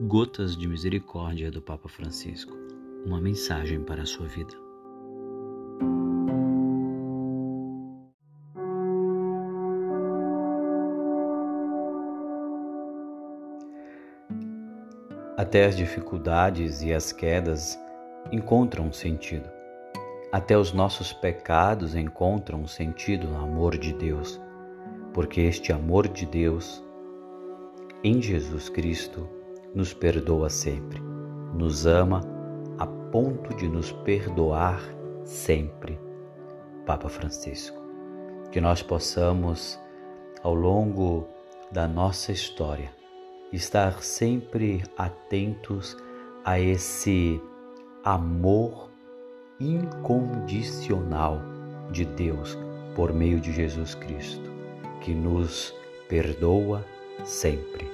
Gotas de Misericórdia do Papa Francisco. Uma mensagem para a sua vida. Até as dificuldades e as quedas encontram sentido. Até os nossos pecados encontram sentido no amor de Deus, porque este amor de Deus em Jesus Cristo nos perdoa sempre, nos ama a ponto de nos perdoar sempre. Papa Francisco. Que nós possamos, ao longo da nossa história, estar sempre atentos a esse amor incondicional de Deus por meio de Jesus Cristo, que nos perdoa sempre.